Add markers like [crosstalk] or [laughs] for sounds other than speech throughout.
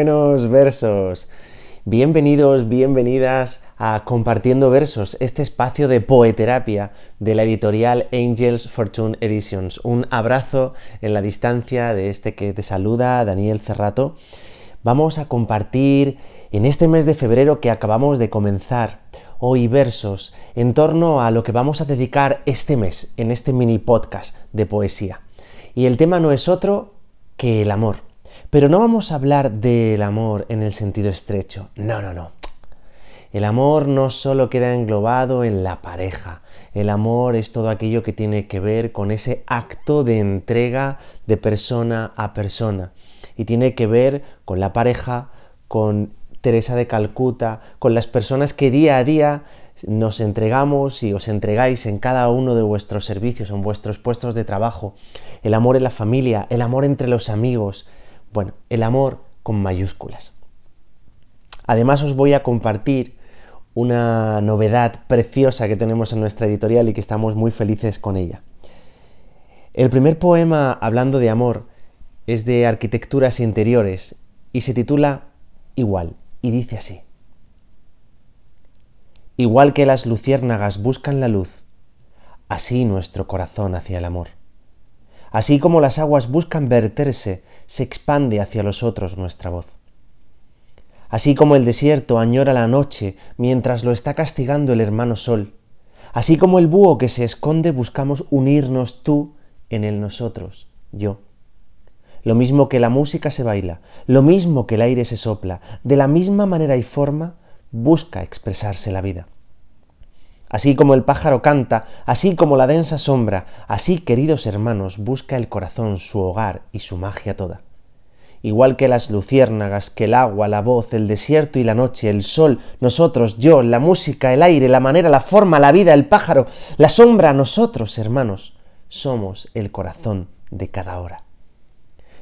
buenos versos. Bienvenidos, bienvenidas a Compartiendo Versos, este espacio de poeterapia de la editorial Angels Fortune Editions. Un abrazo en la distancia de este que te saluda, Daniel Cerrato. Vamos a compartir en este mes de febrero que acabamos de comenzar hoy versos en torno a lo que vamos a dedicar este mes en este mini podcast de poesía. Y el tema no es otro que el amor. Pero no vamos a hablar del amor en el sentido estrecho. No, no, no. El amor no solo queda englobado en la pareja. El amor es todo aquello que tiene que ver con ese acto de entrega de persona a persona. Y tiene que ver con la pareja, con Teresa de Calcuta, con las personas que día a día nos entregamos y os entregáis en cada uno de vuestros servicios, en vuestros puestos de trabajo, el amor en la familia, el amor entre los amigos, bueno, el amor con mayúsculas. Además os voy a compartir una novedad preciosa que tenemos en nuestra editorial y que estamos muy felices con ella. El primer poema hablando de amor es de arquitecturas interiores y se titula Igual y dice así. Igual que las luciérnagas buscan la luz, así nuestro corazón hacia el amor. Así como las aguas buscan verterse, se expande hacia los otros nuestra voz. Así como el desierto añora la noche mientras lo está castigando el hermano sol, así como el búho que se esconde buscamos unirnos tú en el nosotros, yo. Lo mismo que la música se baila, lo mismo que el aire se sopla, de la misma manera y forma busca expresarse la vida. Así como el pájaro canta, así como la densa sombra, así, queridos hermanos, busca el corazón su hogar y su magia toda. Igual que las luciérnagas, que el agua, la voz, el desierto y la noche, el sol, nosotros, yo, la música, el aire, la manera, la forma, la vida, el pájaro, la sombra, nosotros, hermanos, somos el corazón de cada hora.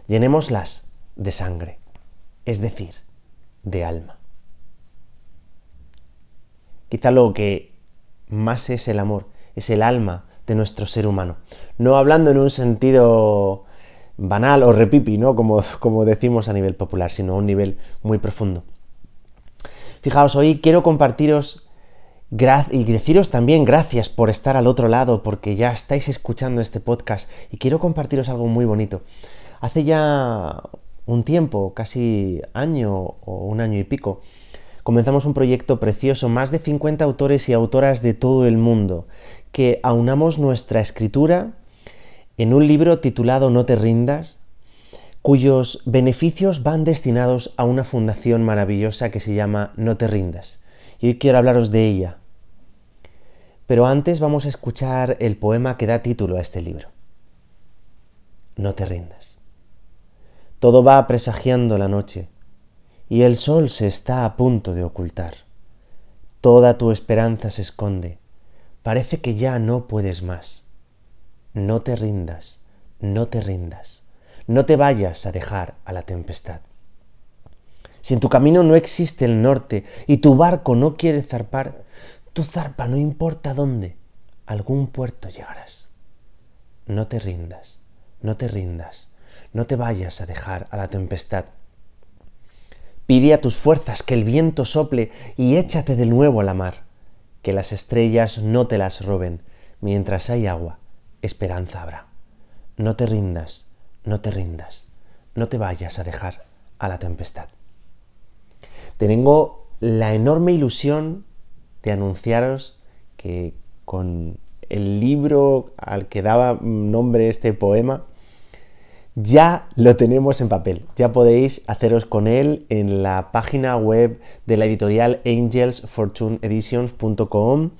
Llenémoslas de sangre, es decir, de alma. Quizá lo que más es el amor, es el alma de nuestro ser humano. No hablando en un sentido banal o repipi, ¿no? Como, [laughs] como decimos a nivel popular, sino a un nivel muy profundo. Fijaos, hoy quiero compartiros y deciros también gracias por estar al otro lado, porque ya estáis escuchando este podcast y quiero compartiros algo muy bonito. Hace ya un tiempo, casi año o un año y pico, comenzamos un proyecto precioso, más de 50 autores y autoras de todo el mundo, que aunamos nuestra escritura en un libro titulado No te rindas, cuyos beneficios van destinados a una fundación maravillosa que se llama No te rindas. Y hoy quiero hablaros de ella. Pero antes vamos a escuchar el poema que da título a este libro. No te rindas. Todo va presagiando la noche y el sol se está a punto de ocultar. Toda tu esperanza se esconde. Parece que ya no puedes más. No te rindas, no te rindas. No te vayas a dejar a la tempestad. Si en tu camino no existe el norte y tu barco no quiere zarpar, tu zarpa no importa dónde, algún puerto llegarás. No te rindas, no te rindas, no te vayas a dejar a la tempestad. Pide a tus fuerzas que el viento sople y échate de nuevo a la mar, que las estrellas no te las roben, mientras hay agua, esperanza habrá. No te rindas, no te rindas, no te vayas a dejar a la tempestad. Tengo la enorme ilusión de anunciaros que con el libro al que daba nombre este poema, ya lo tenemos en papel. Ya podéis haceros con él en la página web de la editorial angelsfortuneeditions.com.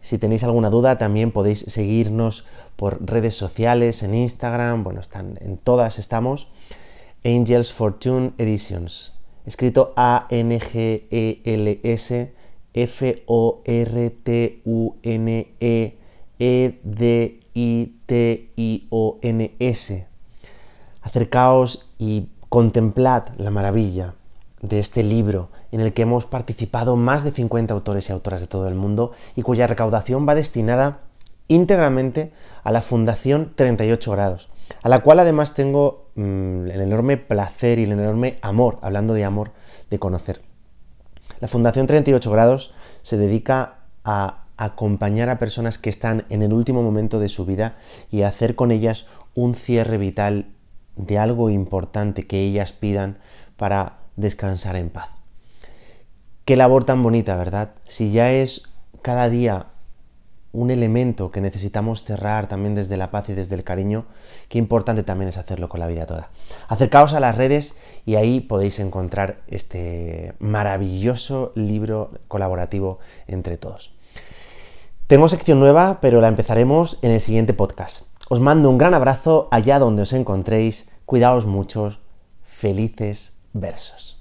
Si tenéis alguna duda, también podéis seguirnos por redes sociales, en Instagram, bueno, están en todas estamos. Angels Fortune Editions, escrito A-N-G-E-L-S F-O-R-T-U-N-E E-D-I-T-I-O-N-S Acercaos y contemplad la maravilla de este libro en el que hemos participado más de 50 autores y autoras de todo el mundo y cuya recaudación va destinada íntegramente a la Fundación 38 grados, a la cual además tengo mm, el enorme placer y el enorme amor, hablando de amor, de conocer. La Fundación 38 Grados se dedica a acompañar a personas que están en el último momento de su vida y hacer con ellas un cierre vital de algo importante que ellas pidan para descansar en paz. Qué labor tan bonita, ¿verdad? Si ya es cada día un elemento que necesitamos cerrar también desde la paz y desde el cariño, qué importante también es hacerlo con la vida toda. Acercaos a las redes y ahí podéis encontrar este maravilloso libro colaborativo entre todos. Tengo sección nueva, pero la empezaremos en el siguiente podcast. Os mando un gran abrazo allá donde os encontréis, cuidaos mucho, felices versos.